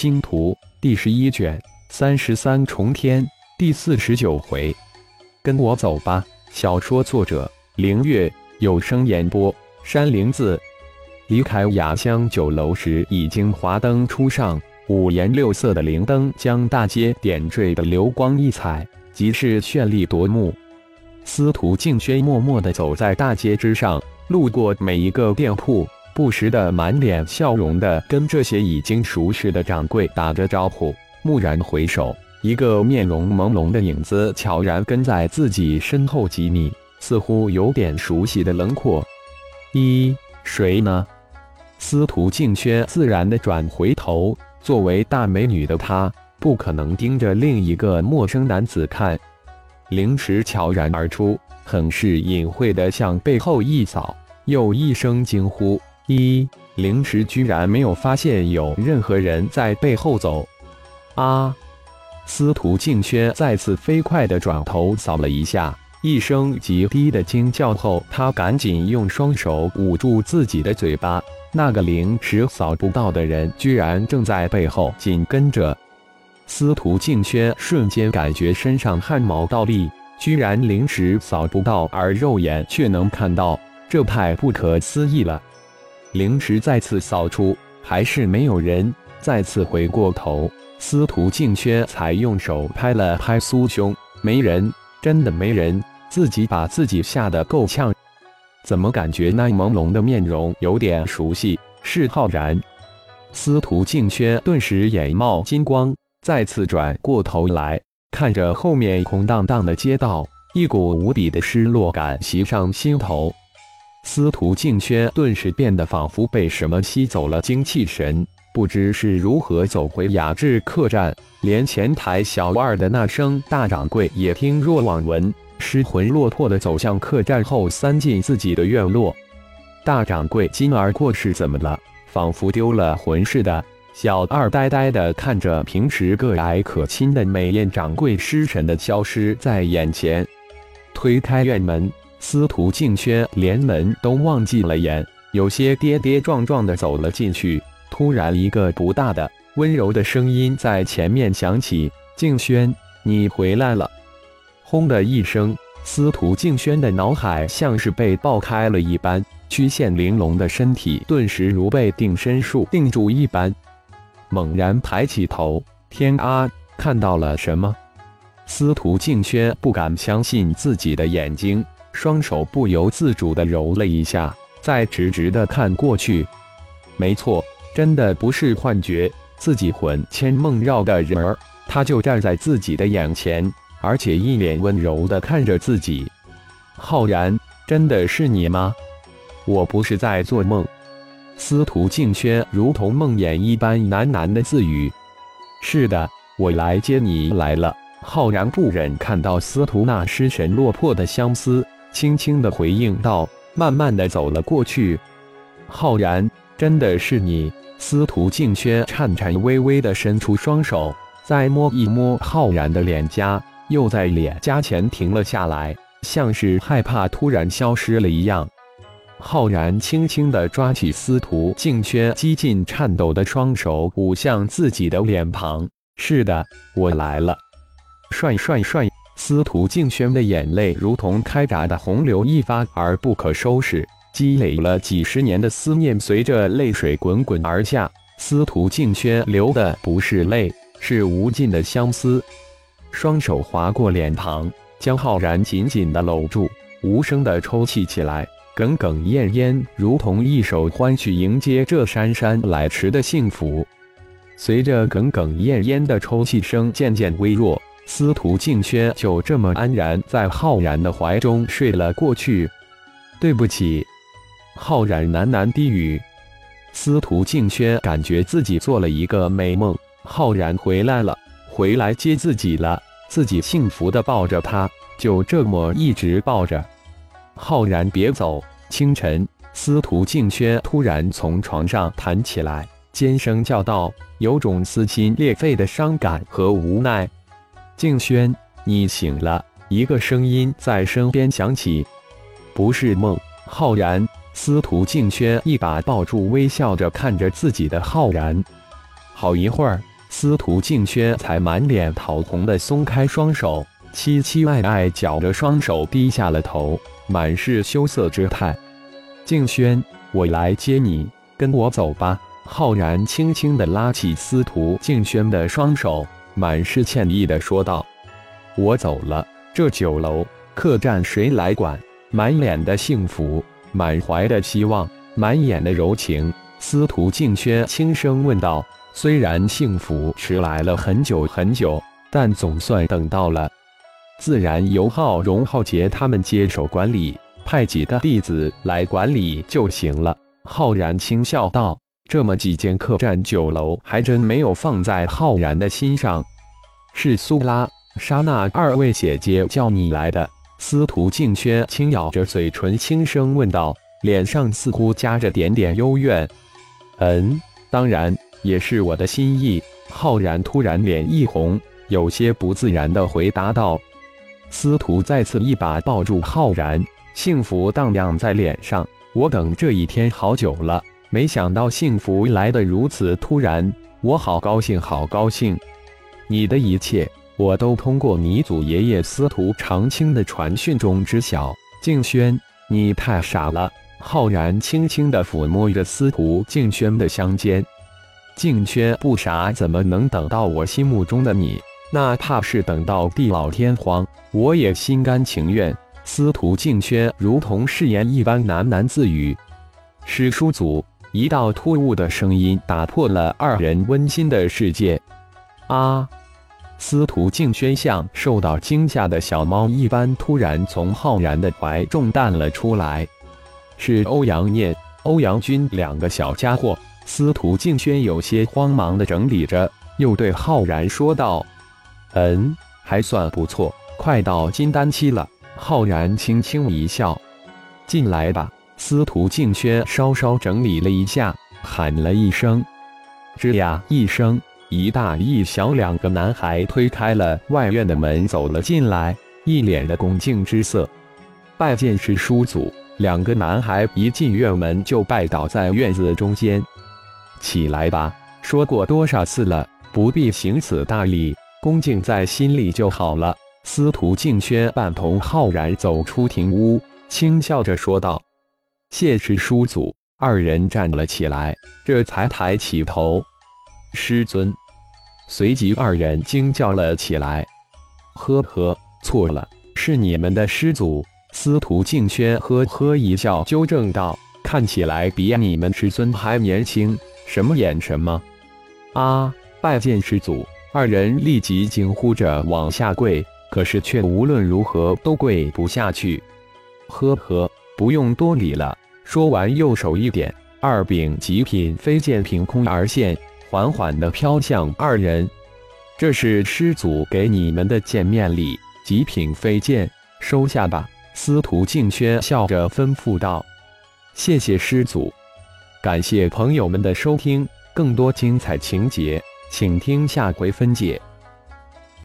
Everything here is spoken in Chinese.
星图》第十一卷三十三重天第四十九回，跟我走吧。小说作者：凌月，有声演播：山灵子。离开雅香酒楼时，已经华灯初上，五颜六色的灵灯将大街点缀的流光溢彩，极是绚丽夺目。司徒静轩默默地走在大街之上，路过每一个店铺。不时的满脸笑容的跟这些已经熟识的掌柜打着招呼，蓦然回首，一个面容朦胧的影子悄然跟在自己身后几米，似乎有点熟悉的轮廓。一谁呢？司徒静轩自然的转回头，作为大美女的她，不可能盯着另一个陌生男子看。灵池悄然而出，很是隐晦的向背后一扫，又一声惊呼。一灵池居然没有发现有任何人在背后走，啊！司徒静轩再次飞快地转头扫了一下，一声极低的惊叫后，他赶紧用双手捂住自己的嘴巴。那个灵池扫不到的人，居然正在背后紧跟着。司徒静轩瞬间感觉身上汗毛倒立，居然灵石扫不到，而肉眼却能看到，这太不可思议了。灵池再次扫出，还是没有人。再次回过头，司徒静轩才用手拍了拍苏胸：“没人，真的没人。”自己把自己吓得够呛。怎么感觉那朦胧的面容有点熟悉？是浩然。司徒静轩顿时眼冒金光，再次转过头来，看着后面空荡荡的街道，一股无比的失落感袭上心头。司徒静轩顿时变得仿佛被什么吸走了精气神，不知是如何走回雅致客栈，连前台小二的那声大掌柜也听若罔闻，失魂落魄的走向客栈后三进自己的院落。大掌柜今儿过世怎么了？仿佛丢了魂似的。小二呆呆的看着平时个矮可亲的美艳掌柜失神的消失在眼前，推开院门。司徒静轩连门都忘记了掩，有些跌跌撞撞的走了进去。突然，一个不大的、温柔的声音在前面响起：“静轩，你回来了！”轰的一声，司徒静轩的脑海像是被爆开了一般，曲线玲珑的身体顿时如被定身术定住一般，猛然抬起头，天啊，看到了什么？司徒静轩不敢相信自己的眼睛。双手不由自主地揉了一下，再直直地看过去。没错，真的不是幻觉，自己魂牵梦绕的人儿，他就站在自己的眼前，而且一脸温柔地看着自己。浩然，真的是你吗？我不是在做梦。司徒静轩如同梦魇一般喃喃的自语：“是的，我来接你来了。”浩然不忍看到司徒那失神落魄的相思。轻轻的回应道，慢慢的走了过去。浩然，真的是你？司徒静轩颤颤巍巍的伸出双手，再摸一摸浩然的脸颊，又在脸颊前停了下来，像是害怕突然消失了一样。浩然轻轻的抓起司徒静轩几近颤抖的双手，捂向自己的脸庞。是的，我来了。帅帅帅！司徒静轩的眼泪如同开闸的洪流，一发而不可收拾。积累了几十年的思念，随着泪水滚滚而下。司徒静轩流的不是泪，是无尽的相思。双手划过脸庞，将浩然紧紧的搂住，无声的抽泣起来，哽哽咽咽，如同一首欢曲迎接这姗姗来迟的幸福。随着哽哽咽咽的抽泣声渐渐微弱。司徒静轩就这么安然在浩然的怀中睡了过去。对不起，浩然喃喃低语。司徒静轩感觉自己做了一个美梦，浩然回来了，回来接自己了。自己幸福的抱着他，就这么一直抱着。浩然别走！清晨，司徒静轩突然从床上弹起来，尖声叫道，有种撕心裂肺的伤感和无奈。静轩，你醒了！一个声音在身边响起，不是梦。浩然，司徒静轩一把抱住微笑着看着自己的浩然。好一会儿，司徒静轩才满脸桃红的松开双手，凄凄爱爱绞着双手，低下了头，满是羞涩之态。静轩，我来接你，跟我走吧。浩然轻轻地拉起司徒静轩的双手，满是歉意的说道：“我走了，这酒楼、客栈谁来管？”满脸的幸福，满怀的希望，满眼的柔情，司徒静轩轻声问道。虽然幸福迟来了很久很久，但总算等到了。自然由浩荣、浩杰他们接手管理，派几个弟子来管理就行了。浩然轻笑道：“这么几间客栈酒楼，还真没有放在浩然的心上。”是苏拉、莎娜二位姐姐叫你来的？司徒静轩轻咬着嘴唇，轻声问道，脸上似乎夹着点点幽怨。“嗯，当然。”也是我的心意。浩然突然脸一红，有些不自然的回答道：“司徒再次一把抱住浩然，幸福荡漾在脸上。我等这一天好久了，没想到幸福来得如此突然，我好高兴，好高兴。你的一切，我都通过你祖爷爷司徒长青的传讯中知晓。静轩，你太傻了。”浩然轻轻地抚摸着司徒静轩的香肩。静轩不傻，怎么能等到我心目中的你？哪怕是等到地老天荒，我也心甘情愿。司徒静轩如同誓言一般喃喃自语。师叔祖，一道突兀的声音打破了二人温馨的世界。啊！司徒静轩像受到惊吓的小猫一般，突然从浩然的怀中弹了出来。是欧阳念、欧阳军两个小家伙。司徒静轩有些慌忙地整理着，又对浩然说道：“嗯，还算不错，快到金丹期了。”浩然轻轻一笑：“进来吧。”司徒静轩稍稍整理了一下，喊了一声：“吱呀！”一声，一大一小两个男孩推开了外院的门，走了进来，一脸的恭敬之色。拜见师叔祖。两个男孩一进院门就拜倒在院子中间。起来吧，说过多少次了，不必行此大礼，恭敬在心里就好了。司徒静轩伴同浩然走出庭屋，轻笑着说道：“谢师叔祖。”二人站了起来，这才抬起头：“师尊。”随即二人惊叫了起来：“呵呵，错了，是你们的师祖。”司徒静轩呵呵一笑，纠正道：“看起来比你们师尊还年轻。”什么眼神吗？啊！拜见师祖！二人立即惊呼着往下跪，可是却无论如何都跪不下去。呵呵，不用多礼了。说完，右手一点，二柄极品飞剑凭空而现，缓缓地飘向二人。这是师祖给你们的见面礼，极品飞剑，收下吧。司徒静轩笑着吩咐道：“谢谢师祖。”感谢朋友们的收听，更多精彩情节，请听下回分解。